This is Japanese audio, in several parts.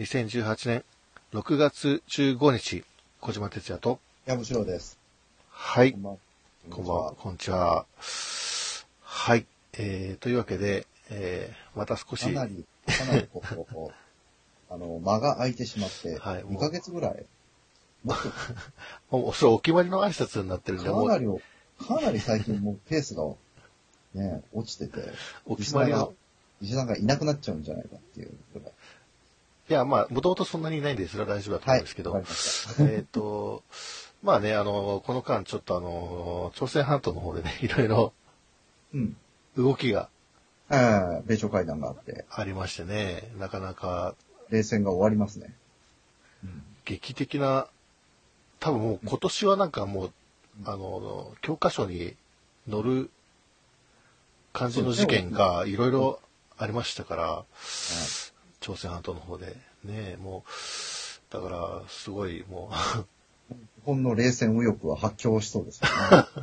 2018年6月15日、小島哲也と、山城です。はい。こん、ばんは。こんばんは、こんにちは。はい、えー、というわけで、えー、また少し。か、なり、かなりこう、こうあの、間が空いてしまって、はい。もう2ヶ月ぐらい、もうそれお決まりの挨拶になってるんで、もう、かなりを、かなり最近もうペースが、ね、落ちてて、お決まりの、石田がいなくなっちゃうんじゃないかっていうぐらい。いや、まあ、もともとそんなにいないんで、それは大丈夫だと思うんですけど、わかりました。えっと、まあね、あの、この間ちょっとあの、朝鮮半島の方でね、いろいろうん。動きがえー米朝会談があって、ありましてね、なかなか冷戦が終わりますね。劇的な、多分もう今年はなんかもう、あの、教科書に載る感じの事件がいろいろありましたから、朝鮮半島の方で。ね、もう、だから、すごいもう、日本の冷戦右翼は発狂しそうですよね。だか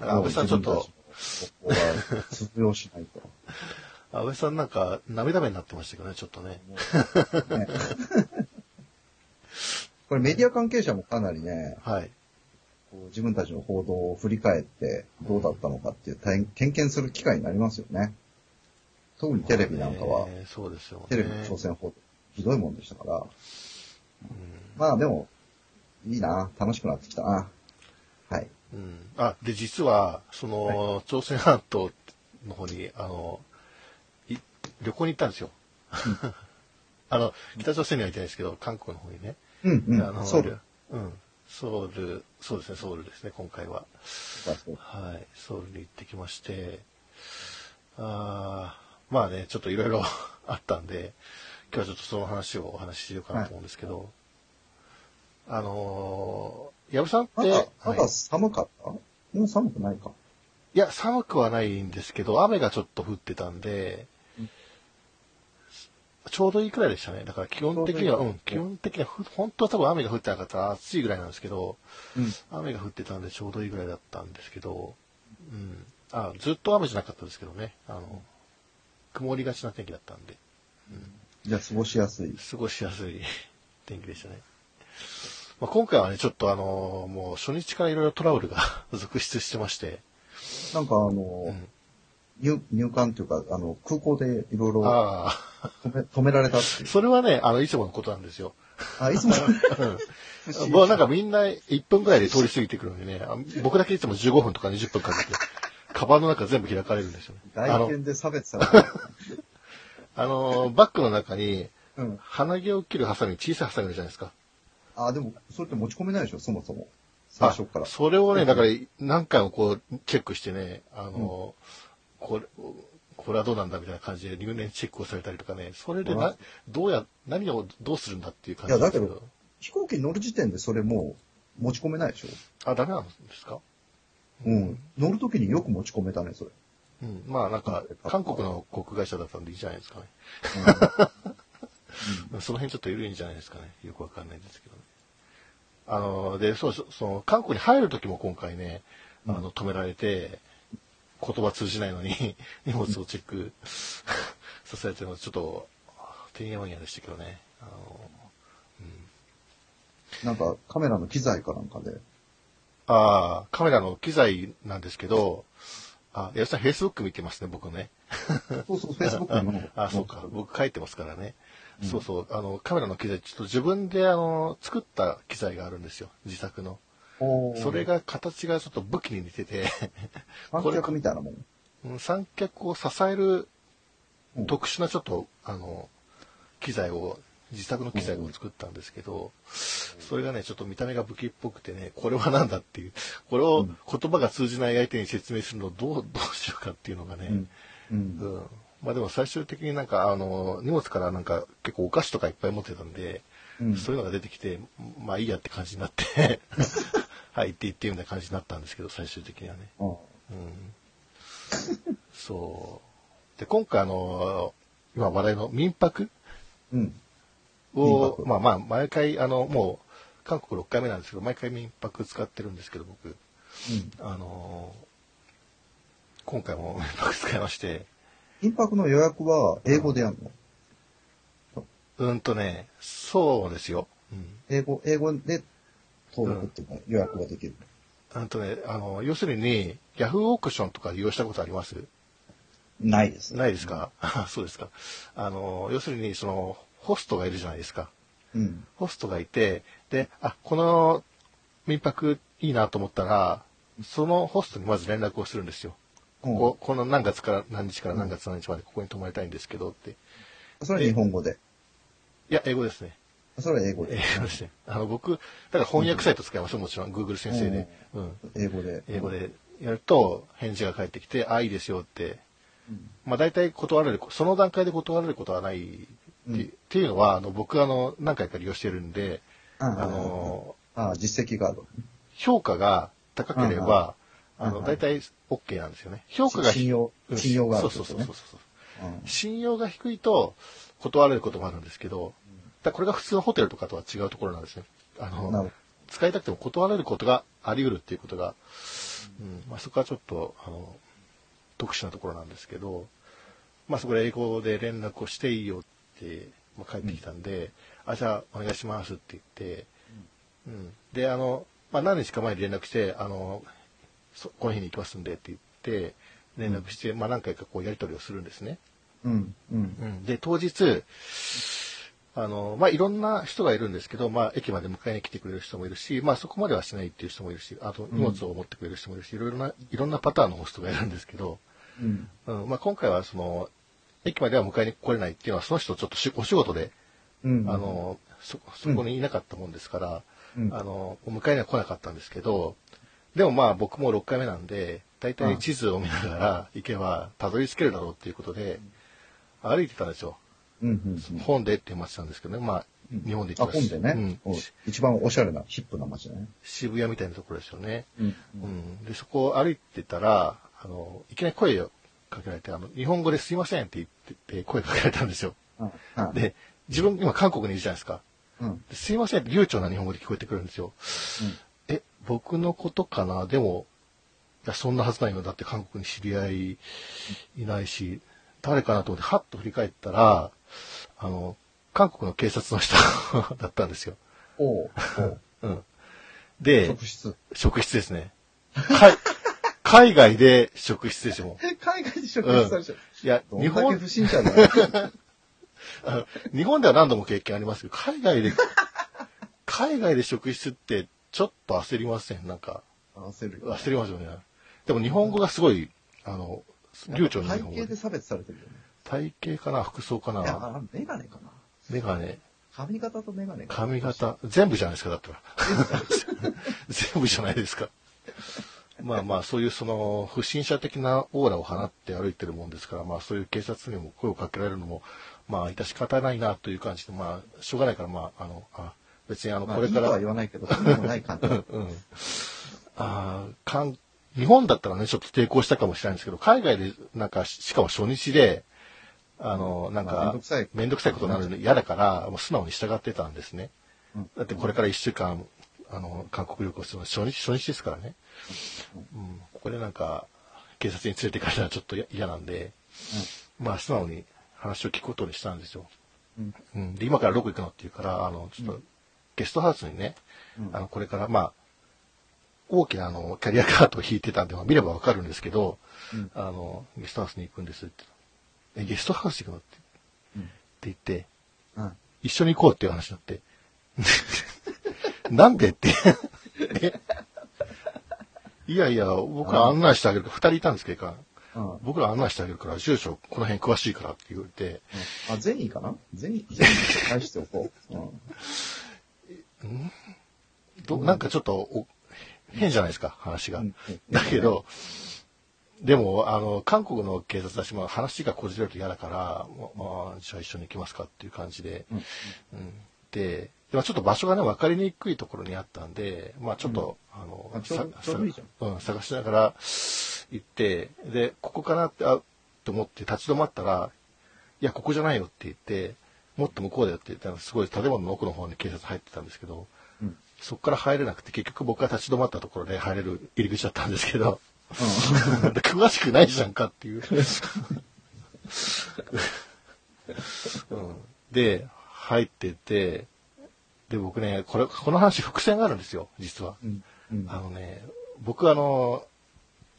ら安倍さんちょっと、ここは通用しないと。安倍さんなんか涙目になってましたけどね、ちょっとね。ね これメディア関係者もかなりね、はい。自分たちの報道を振り返ってどうだったのかっていう点点検する機会になりますよね。特にテレビなんかは、ねそうですよね。テレビの朝鮮報道、ひどいもんでしたから。うんまあでも、いいな、楽しくなってきたな。はい。うん、あ、で、実は、その、朝鮮半島の方に、あの、い旅行に行ったんですよ。あの、北朝鮮には行ってないですけど、韓国の方にね。うんうん。あのそうだ。うん。ソウル、そうですね、ソウルですね、今回は。はい、ソウルに行ってきまして、あーまあね、ちょっといろいろ あったんで、今日はちょっとその話をお話ししようかなと思うんですけど、あのー、矢部さんって、まだ、寒かった、もう寒くないか？いや、寒くはないんですけど、雨がちょっと降ってたんで、うんちょうどいいくらいでしたね。だから基本的には、うどいいうん、基本的にはふ、本当は多分雨が降ってなかったら暑いぐらいなんですけど、うん。雨が降ってたんでちょうどいいぐらいだったんですけど、うん。あ、ずっと雨じゃなかったですけどね。あの、曇りがちな天気だったんで、じゃあ過ごしやすい。過ごしやすい 天気でしたね。まあ、今回はね、ちょっとあの、もう初日からいろいろトラブルが 続出してまして、なんかあの、うん。入入管というか、あの、空港でいろいろ。止め止められたっていう。それはね、あの、いつものことなんですよ。あ、いつも、うん。もうなんかみんな1分くらいで通り過ぎてくるんでね、あ僕だけいつも15分とか20分かけて、カバンの中全部開かれるんですよね。外見で差別された。あの、バッグの中に、うん。鼻毛を切るハサミ、小さいハサミじゃないですか。あ、でも、それって持ち込めないでしょ、そもそも。最初からあ。それをね、だから何回もこう、チェックしてね、あの、これ、これはどうなんだみたいな感じで入念チェックをされたりとかね、それでな、どうや、何をどうするんだっていう感じ。いやだけ飛行機に乗る時点でそれもう持ち込めないでしょ？あ、ダメなんですか？うん。乗るときによく持ち込めたね、それ。うん。まあなんか、韓国の航空会社だったんでいいじゃないですかね。その辺ちょっと緩いんじゃないですかね。よくわかんないですけどね。あの、で、そうその、韓国に入る時も今回ね、あの、止められて、言葉通じないのに、荷物をチェック させられてるのちょっと、てんやわんやでしたけどね。あの、なんかカメラの機材かなんかで。ああ、カメラの機材なんですけど、あ、矢部さん、フェイスブック見てますね、僕ね。そうそう、Facebook にも。あ、そうか。僕書いてますからね。そうそう。あの、カメラの機材、ちょっと自分で、あの、作った機材があるんですよ。自作の。それが、形がちょっと武器に似てて、観客みたいなもん。うん三脚を支えるうん特殊なちょっと、あの、機材を、自作の機材を作ったんですけど、それがね、ちょっと見た目が武器っぽくてね、これはなんだっていう、これを言葉が通じない相手に説明するのをどう、どうしようかっていうのがね、うん。うん。うん。まあでも最終的になんか、あの、荷物からなんか結構お菓子とかいっぱい持ってたんで、うんそういうのが出てきて、まあいいやって感じになって、はい、行って行ってみたいな感じになったんですけど、最終的にはね。あうん。そう。で、今回あの、今話題の民泊？うん。民を、泊まあまあ、毎回、あの、もう、韓国6回目なんですけど、毎回民泊使ってるんですけど、僕。うん。あの、今回も 民泊使いまして、民泊の予約は英語でやるの、うんとね、そうですよ。うん。英語、英語で登録っていうか予約ができる。うんとね、あの、要するに、ヤフーオークションとか利用したことあります？ないです。ないですか？そうですか。あの、要するに、その、ホストがいるじゃないですか。うん。ホストがいて、で、あ、この民泊いいなと思ったら、そのホストにまず連絡をするんですよ。ここ、この何月から何日から何月何日までここに泊まりたいんですけどって。それは日本語で？いや、英語ですね。それは英語英で。語ですね。あの、僕、だから翻訳サイト使いますよ、もちろん。Google 先生で。うん。英語で。英語でやると、返事が返ってきて、あ、いいですよって。まあ大体断られる、その段階で断られることはないって,、っていうのは、あの、僕あの、何回か利用してるんで、ああの、ああ、実績がある。評価が高ければ、あの、うんうん大体 OK なんですよね。評価が信用うん信用があるそうそうそうそうそう。うん信用が低いと断られることもあるんですけど、だこれが普通のホテルとかとは違うところなんですね。あのど、使いたくても断られることがあり得るっていうことが、うん、まあそこはちょっと、あの、特殊なところなんですけど、まあそこで英語で連絡をしていいよって、まあ、帰ってきたんで、あ、じゃあお願いしますって言って、うん。で、あの、まあ何日か前に連絡して、あの、そこの日に行きますんでって言って、連絡して、まあ何回かこうやり取りをするんですね。うん。うん。うん、で、当日、あの、まあ、いろんな人がいるんですけど、まあ、駅まで迎えに来てくれる人もいるし、まあ、そこまではしないっていう人もいるし、あと、荷物を持ってくれる人もいるし、いろいろな、いろんなパターンのホストがいるんですけど、うん。うん、まあ、今回はその、駅までは迎えに来れないっていうのは、その人ちょっとしお仕事で、うん。あ、の、そ、そこにいなかったもんですから、うんあの、お迎えには来なかったんですけど、でもまあ僕も6回目なんで、大体地図を見ながら行けばたどり着けるだろうっていうことで、歩いてたんですよ。うん。うん。本でっていう街なんですけどね、まあ、日本であ、行きます本でね。一番おしゃれな、ヒップな街だね。渋谷みたいなところですよね。うん。うん、で、そこを歩いてたら、あの、いきなり声をかけられて、あの、日本語ですいませんって言ってて声かけられたんですよ。うん。で、自分今韓国にいるじゃないですか。うん。ですいませんって流暢な日本語で聞こえてくるんですよ。え、僕のことかな？でも、いや、そんなはずないよ。だって韓国に知り合いいないし、誰かなと思って、はっと振り返ったら、あの、韓国の警察の人 だったんですよ。おうおううん。で、職質。職質ですね。海海外で職質ですよ。も海外で職質されちゃう。ういや、日本不、審者だ 日本では何度も経験ありますけど、海外で、海外で職質ってちょっと焦りません？なんか、焦るよ。焦りますよね。でも日本語がすごい、あの、流暢な体日本語で型で。差別されてるよね。体型かな？服装かいや、なあメガネかな。メガネ髪型とメガネ。髪型全部じゃないですか、だったら。全部じゃないですか。まあまあ、そういうその、不審者的なオーラを放って歩いてるもんですから、まあそういう警察にも声をかけられるのも、まあ、致し方ないなという感じで、まあ、しょうがないから、まあ、あの、あ別にあの、まあ、これから、いいとは言わないけど、そうでもない感じ。うん。あーかん日本だったらね、ちょっと抵抗したかもしれないんですけど、海外で、なんか、ししかも初日で、あの、なんまあめんかどくさい、めんどくさいことになるの嫌だから、もう素直に従ってたんですね。うんだってこれから一週間、あの、韓国旅行するの初日、初日ですからね。うん。ここでなんか、警察に連れて行かれたらちょっと嫌嫌なんで、まあ素直に話を聞くことにしたんですよ。うんうん。で、今からどこ行くのって言うから、あの、ちょっと、ゲストハウスにね、うんあの、これから、まあ、大きなあの、キャリアカートを引いてたんで、まあ見ればわかるんですけど、うんあの、ゲストハウスに行くんですって。え、ゲストハウス行くのってうんって言って、うん一緒に行こうっていう話になって。なんでって。え？いやいや、僕ら案内してあげるから、二人いたんですけど、うん。僕ら案内してあげるから、住所この辺詳しいからって言われて、あ、ゼニーかな？ゼニー、ゼニーって返しておこう。うん？どなんかちょっとお変じゃないですか、話が。うん。だけど、でも、あの、韓国の警察だし、まあ、話がこじれると嫌だから、まあ、じゃあ一緒に行きますかっていう感じで、うん。うんで、まあちょっと場所がね、分かりにくいところにあったんで、まあちょっと、あのあちょう探しながら行って、で、ここかなって、あ、と思って立ち止まったら、いや、ここじゃないよって言って、もっと向こうだよって言ったら、すごい建物の奥の方に警察入ってたんですけど、うん。そこから入れなくて、結局僕が立ち止まったところで入れる入り口だったんですけど、詳しくないじゃんかっていう。うん、で、入ってて、で、僕ね、これ、この話伏線があるんですよ、実は。うん。うん。あのね、僕あの、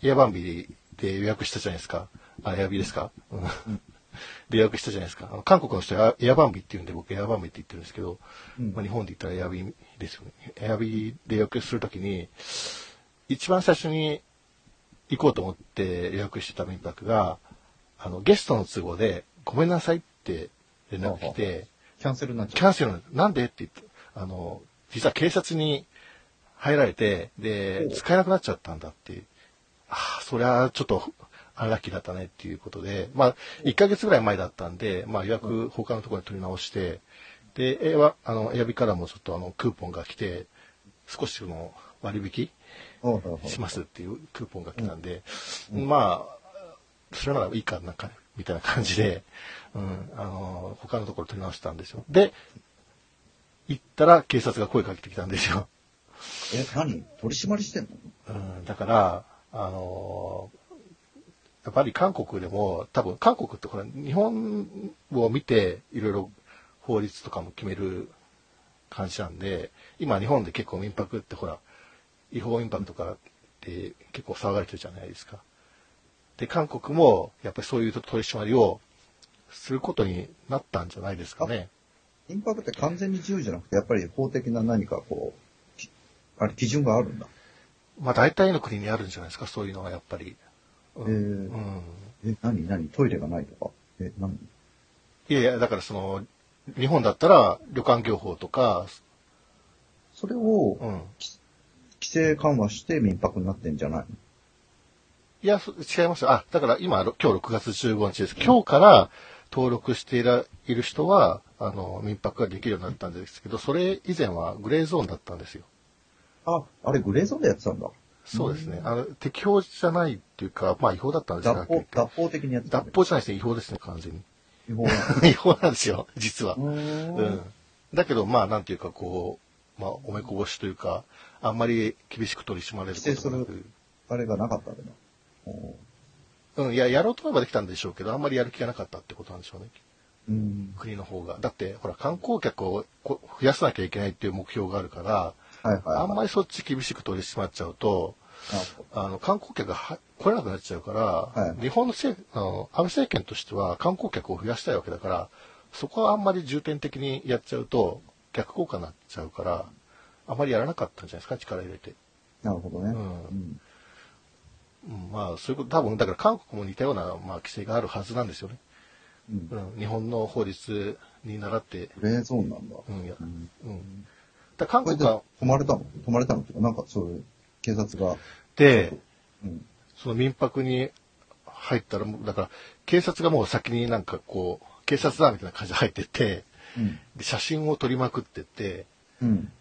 エアバンビで予約したじゃないですか。あ、エアビですか、うん、で予約したじゃないですか。あの韓国の人はエアバンビって言うんで僕エアバンビって言ってるんですけど、うんまあ、日本で言ったらエアビですよね。エアビで予約するときに、一番最初に行こうと思って予約してた民泊が、あの、ゲストの都合でごめんなさいって連絡来て、キャンセルになっちキゃう。ャンセルなんで？って言って、あの、実は警察に入られて、で、使えなくなっちゃったんだっていう。ああ、そりゃちょっと、アンラッキーだったねっていうことで、まあ、1ヶ月ぐらい前だったんで、まあ予約他のところに取り直して、で、エアあの、エアビからもちょっとあの、クーポンが来て、少しその、割引しますっていうクーポンが来たんで、まあ、それならいいかなんか、みたいな感じで、うん、あの、他のところ取り直したんですよ。で、行ったら警察が声かけてきたんですよ。え、何？取り締まりしてんの？うん、だから、あのやっぱり韓国でも、多分韓国ってほら、日本を見ていろいろ法律とかも決める感じなんで、今日本で結構民泊ってほら、違法民泊とかって結構騒がれてるじゃないですか。で、韓国もやっぱりそういう取り締まりをすることになったんじゃないですかね。インパクって完全に自由じゃなくて、やっぱり法的な何かこう、きあれ、基準があるんだ。まあ大体の国にあるんじゃないですか、そういうのはやっぱり。うんえーうんえ、何何？トイレがないとか？え、何？いやいや、だからその、日本だったら旅館業法とか、それをうん。規制緩和して民泊になってんじゃないの？いや、そ違いますよ。あ、だから今、ろ今日6月15日です。今日から登録していらいる人は、あの、民泊ができるようになったんですけど、それ以前はグレーゾーンだったんですよ。あ、あれグレーゾーンでやってたんだ。そうですね。あの、適法じゃないっていうか、まあ違法だったんですが、脱法、脱法的にやってたんだ。脱法じゃないですね。違法ですね、完全に。違法な 違法なんですよ、実は。の。うんん。だけど、まあ、なんていうか、こう、まあ、おめこぼしというか、あんまり厳しく取り締まれることなく。あれがなかったんだな。おーうん、いや、やろうと思えばできたんでしょうけど、あんまりやる気がなかったってことなんでしょうね。うん。国の方が。だって、ほら、観光客をこ増やさなきゃいけないっていう目標があるから、はいはい、はい。あんまりそっち厳しく取り締まっちゃうと、あの、観光客がは来れなくなっちゃうから、はい日本の政あの安倍政権としては観光客を増やしたいわけだから、そこはあんまり重点的にやっちゃうと、逆効果になっちゃうから、あまりやらなかったんじゃないですか、力入れて。なるほどね。うんうんうん、まあ、そういうこと、多分、だから韓国も似たような、まあ、規制があるはずなんですよね。うん。うん、日本の法律に倣って、グレーゾーンなんだ。うん、や、うん。うん。だ韓国は、止まれたの？止まれたのなんかそういう警察が、で、うん。その民泊に入ったら、だから、警察がもう先になんかこう、警察だみたいな感じで入ってって、うん。で写真を撮りまくってって、うん。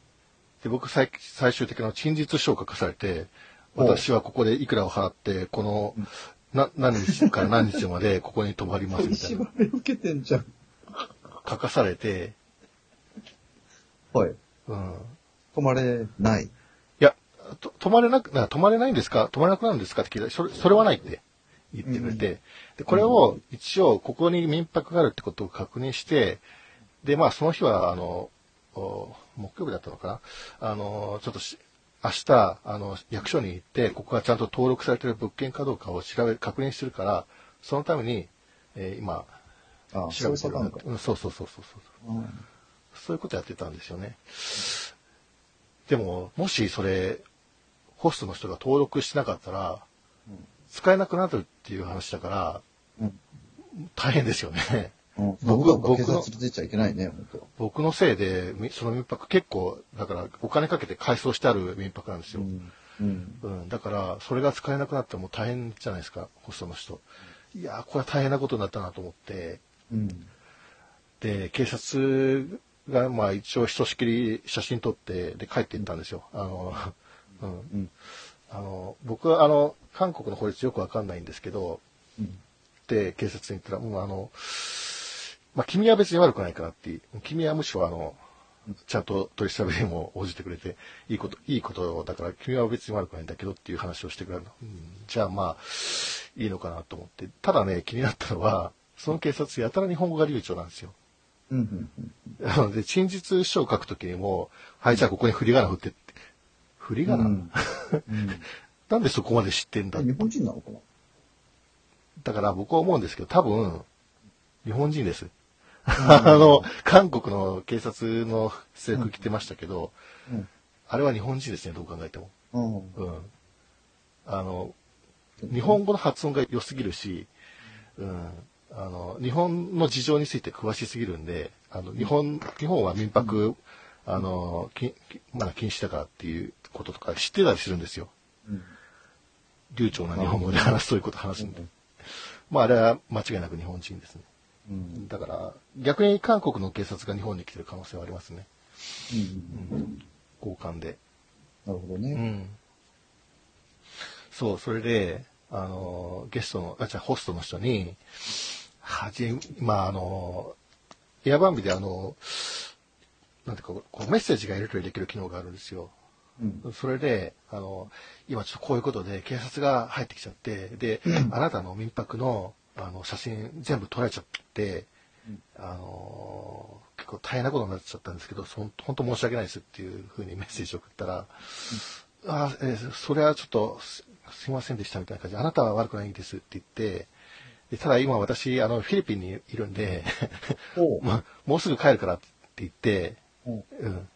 で、僕最最終的な陳述書を書かされて、私はここでいくらを払って、この、な、何日から何日までここに泊まりますみたいな。り受けてんじゃん。書かされて、はい。うん。止まれない。いや、と泊まれなく、な泊まれないんですか？泊まれなくなるんですかって聞いたら、それ、それはないって言ってくれて、で、これを一応、ここに民泊があるってことを確認して、で、まあ、その日は、あの、お木曜日だったのかな？あの、ちょっとし、明日、あの、役所に行って、ここがちゃんと登録されてる物件かどうかを調べ、確認してるから、そのために、えー今、あ調べてるそうん、そうそうそうそうそう。うんそういうことやってたんですよね。でも、もしそれ、ホストの人が登録してなかったら、使えなくなるっていう話だから、うん大変ですよね。うん。僕僕は僕のちゃいけないね、本当。僕のせいで、みその民泊結構、だからお金かけて改装してある民泊なんですよ。うん。うん。うん、だから、それが使えなくなっても大変じゃないですか、ホストの人。いやー、これは大変なことになったなと思って、うん。で、警察が、まあ一応ひとしきり写真撮って、で帰っていったんですよ。あの、うん。うん。あの、僕はあの、韓国の法律よくわかんないんですけど、うん。で、警察に言ったら、もうあの、まあ君は別に悪くないからっていう、君はむしろあの、ちゃんと取り調べにも応じてくれて、いいこと、いいことだから、君は別に悪くないんだけどっていう話をしてくれるの。うん、じゃあまあ、いいのかなと思って。ただね、気になったのは、その警察やたら日本語が流暢なんですよ。うんうんうん。なので、陳述書を書くときにも、はい、じゃあここに振り仮名振ってって。振り仮名、うん なんでそこまで知ってんだ？え日本人なのかな？だから僕は思うんですけど、多分、日本人です。あの、韓国の警察の制服着てましたけど、うんあれは日本人ですね、どう考えても。うん。うん。あの、日本語の発音が良すぎるし、うん。あの、日本の事情について詳しすぎるんで、あの、日本、日本は民泊、あの、きまだ禁止だからっていうこととか知ってたりするんですよ。うん流暢な日本語で話す、そういうこと話すんで。まあ、あれは間違いなく日本人ですね。うん。だから、逆に韓国の警察が日本に来てる可能性はありますね。うん。交換で。うなるほどね。ん。そう、それで、あの、ゲストの、あ、じゃあホストの人に、はじ、まあ、あの、エアバンビであの、なんていうか、こうメッセージがやり取りできる機能があるんですよ。うん。それで、あの、今ちょっとこういうことで警察が入ってきちゃって、で、あなたの民泊の、あの、写真全部撮られちゃって、あの、結構大変なことになっちゃったんですけど、そん本当申し訳ないですっていうふうにメッセージを送ったら、あ、えーそれはちょっとすすいませんでしたみたいな感じで、あなたは悪くないんですって言って、でただ今私、あの、フィリピンにいるんで、まあ、もうすぐ帰るからって言って、う。んうん、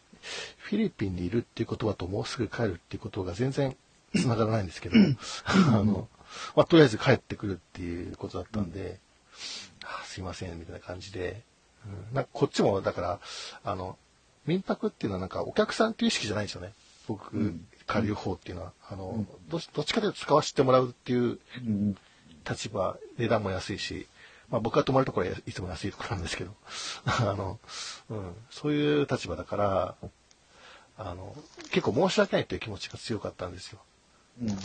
フィリピンにいるっていう言葉ともうすぐ帰るっていうことが全然繋がらないんですけど、あの、まあ、とりあえず帰ってくるっていうことだったんで、あすいません、みたいな感じで、うん、なんかこっちも、だから、あの、民泊っていうのはなんかお客さんっていう意識じゃないんですよね。僕、ん借りる方っていうのは。あの、どっちどっちかというと使わせてもらうっていううん。立場、値段も安いし、まあ僕が泊まるところはいつも安いところなんですけど、あの、うん、そういう立場だから、あの、結構申し訳ないという気持ちが強かったんですよ。うん。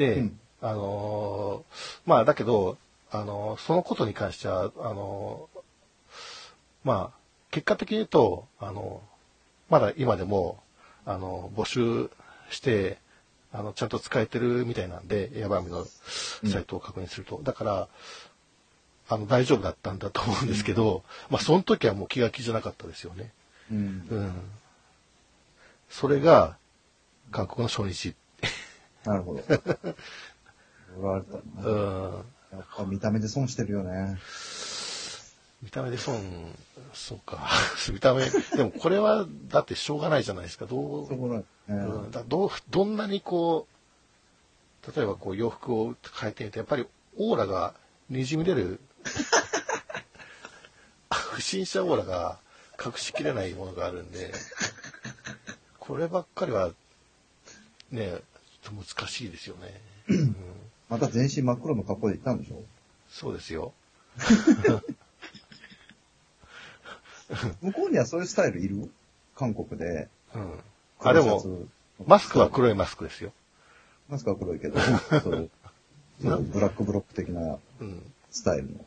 で、うんあのーまあだけど、あのーそのことに関しては、あのーまあ、結果的に言うと、あのまだ今でも、あの募集して、あの、ちゃんと使えてるみたいなんで、エアバーミのサイトを確認すると。だから、あの、大丈夫だったんだと思うんですけど、まあ、その時はもう気が気じゃなかったですよね。うん。うん。それが、韓国の初日。なるほど。言われたなうん。やっぱ見た目で損してるよね。見た目で損、そうか。見た目、でもこれは、だってしょうがないじゃないですか。どう。うん、だどうどんなにこう、例えばこう洋服を変えてみて、やっぱりオーラがにじみ出る、不審者オーラが隠しきれないものがあるんで、こればっかりは、ね、と難しいですよね。うん、また全身真っ黒の格好で行ったんでしょ？そうですよ。向こうにはそういうスタイルいる？韓国で。うん。あ、でも、マスクは黒いマスクですよ。マスクは黒いけど、そういうそうブラックブロック的なうん。スタイルの。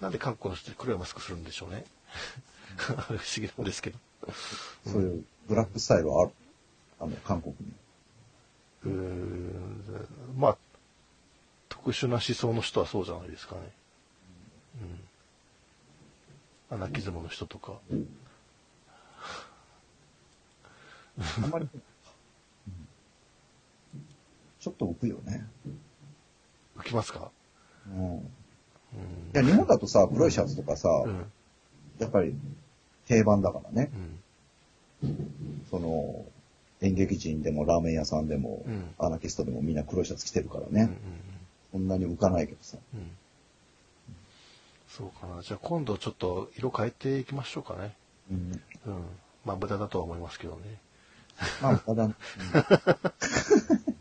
なんで韓国の人黒いマスクするんでしょうね。不思議なんですけど。そういうブラックスタイルはある？あの、韓国に。まあ、特殊な思想の人はそうじゃないですかね。うん。アナキズムの人とか。あんまり、うんちょっと浮くよね。浮きますか？うん。いうん。や、日本だとさ、黒いシャツとかさ、うん。やっぱり定番だからねう。ん。その、演劇人でもラーメン屋さんでも、うんアナキストでもみんな黒いシャツ着てるからうん。ね。そんなに浮かないけどさ。うん。そうかな。じゃあ今度ちょっと色変えていきましょうかね。うん。うん。まあ無駄だとは思いますけどね。まあ、ただ、うん